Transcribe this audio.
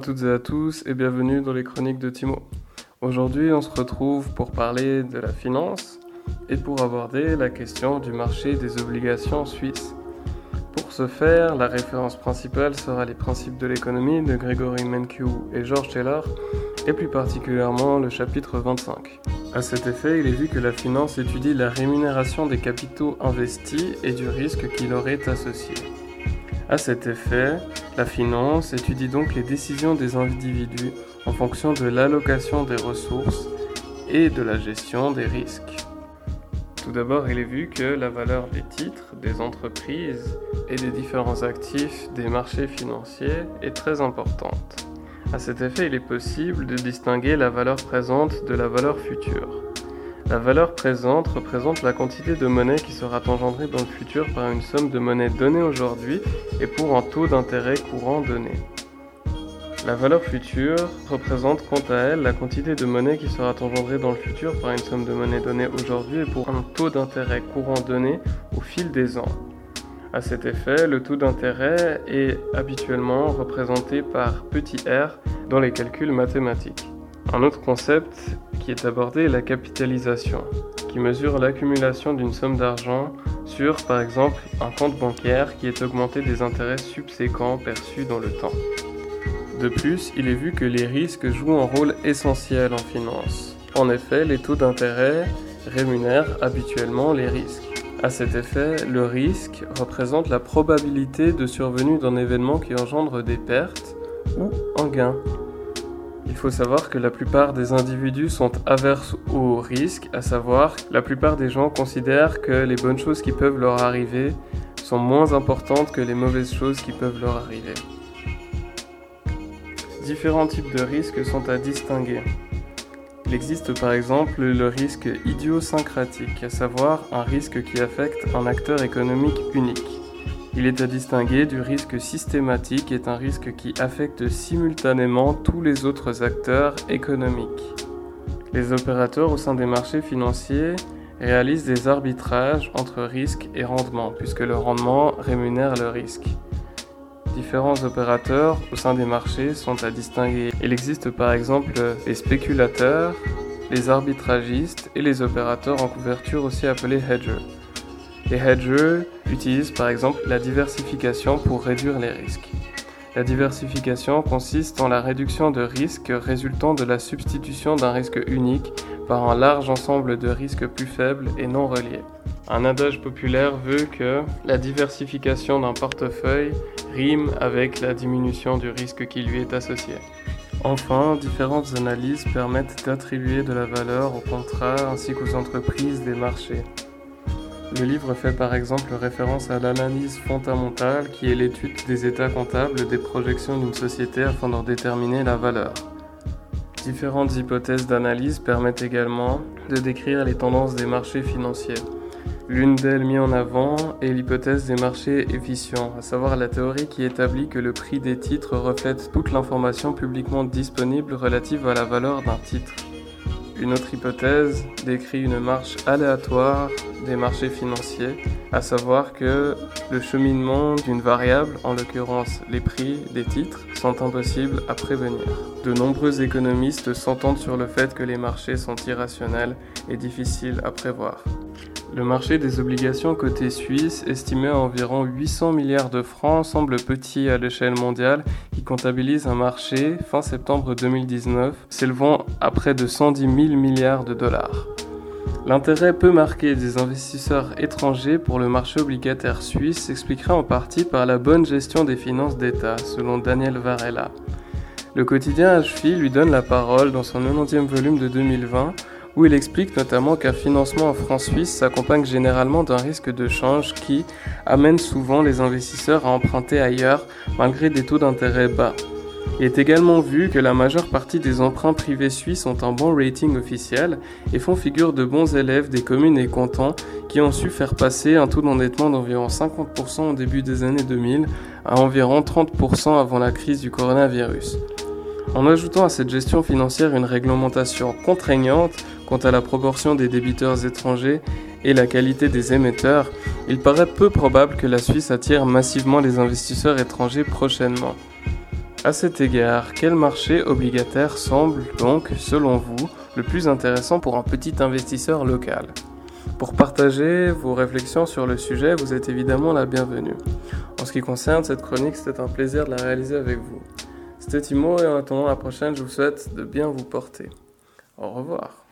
toutes et à tous et bienvenue dans les chroniques de Timo. Aujourd'hui on se retrouve pour parler de la finance et pour aborder la question du marché des obligations suisses. Pour ce faire, la référence principale sera les principes de l'économie de Gregory Menkew et George Taylor et plus particulièrement le chapitre 25. À cet effet, il est vu que la finance étudie la rémunération des capitaux investis et du risque qui leur est associé. À cet effet, la finance étudie donc les décisions des individus en fonction de l'allocation des ressources et de la gestion des risques. Tout d'abord, il est vu que la valeur des titres, des entreprises et des différents actifs des marchés financiers est très importante. À cet effet, il est possible de distinguer la valeur présente de la valeur future. La valeur présente représente la quantité de monnaie qui sera engendrée dans le futur par une somme de monnaie donnée aujourd'hui et pour un taux d'intérêt courant donné. La valeur future représente quant à elle la quantité de monnaie qui sera engendrée dans le futur par une somme de monnaie donnée aujourd'hui et pour un taux d'intérêt courant donné au fil des ans. À cet effet, le taux d'intérêt est habituellement représenté par petit r dans les calculs mathématiques. Un autre concept est abordé est la capitalisation, qui mesure l'accumulation d'une somme d'argent sur, par exemple, un compte bancaire qui est augmenté des intérêts subséquents perçus dans le temps. De plus, il est vu que les risques jouent un rôle essentiel en finance. En effet, les taux d'intérêt rémunèrent habituellement les risques. À cet effet, le risque représente la probabilité de survenue d'un événement qui engendre des pertes ou un gain. Il faut savoir que la plupart des individus sont averses au risque, à savoir la plupart des gens considèrent que les bonnes choses qui peuvent leur arriver sont moins importantes que les mauvaises choses qui peuvent leur arriver. Différents types de risques sont à distinguer. Il existe par exemple le risque idiosyncratique, à savoir un risque qui affecte un acteur économique unique. Il est à distinguer du risque systématique, qui est un risque qui affecte simultanément tous les autres acteurs économiques. Les opérateurs au sein des marchés financiers réalisent des arbitrages entre risque et rendement, puisque le rendement rémunère le risque. Différents opérateurs au sein des marchés sont à distinguer. Il existe par exemple les spéculateurs, les arbitragistes et les opérateurs en couverture aussi appelés hedgers. Les hedgers utilisent par exemple la diversification pour réduire les risques. La diversification consiste en la réduction de risques résultant de la substitution d'un risque unique par un large ensemble de risques plus faibles et non reliés. Un adage populaire veut que la diversification d'un portefeuille rime avec la diminution du risque qui lui est associé. Enfin, différentes analyses permettent d'attribuer de la valeur aux contrats ainsi qu'aux entreprises des marchés. Le livre fait par exemple référence à l'analyse fondamentale qui est l'étude des états comptables des projections d'une société afin d'en déterminer la valeur. Différentes hypothèses d'analyse permettent également de décrire les tendances des marchés financiers. L'une d'elles mise en avant est l'hypothèse des marchés efficients, à savoir la théorie qui établit que le prix des titres reflète toute l'information publiquement disponible relative à la valeur d'un titre. Une autre hypothèse décrit une marche aléatoire des marchés financiers, à savoir que le cheminement d'une variable, en l'occurrence les prix des titres, sont impossibles à prévenir. De nombreux économistes s'entendent sur le fait que les marchés sont irrationnels et difficiles à prévoir. Le marché des obligations côté suisse, estimé à environ 800 milliards de francs, semble petit à l'échelle mondiale, comptabilise un marché fin septembre 2019 s'élevant à près de 110 000 milliards de dollars. L'intérêt peu marqué des investisseurs étrangers pour le marché obligataire suisse s'expliquera en partie par la bonne gestion des finances d'État, selon Daniel Varela. Le quotidien HFI lui donne la parole dans son 90e volume de 2020 où il explique notamment qu'un financement en francs suisse s'accompagne généralement d'un risque de change qui amène souvent les investisseurs à emprunter ailleurs malgré des taux d'intérêt bas. Il est également vu que la majeure partie des emprunts privés suisses ont un bon rating officiel et font figure de bons élèves des communes et cantons qui ont su faire passer un taux d'endettement d'environ 50% au début des années 2000 à environ 30% avant la crise du coronavirus. En ajoutant à cette gestion financière une réglementation contraignante quant à la proportion des débiteurs étrangers et la qualité des émetteurs, il paraît peu probable que la Suisse attire massivement les investisseurs étrangers prochainement. À cet égard, quel marché obligataire semble donc, selon vous, le plus intéressant pour un petit investisseur local? Pour partager vos réflexions sur le sujet, vous êtes évidemment la bienvenue. En ce qui concerne cette chronique, c'était un plaisir de la réaliser avec vous. C'était Timo et en attendant la prochaine, je vous souhaite de bien vous porter. Au revoir.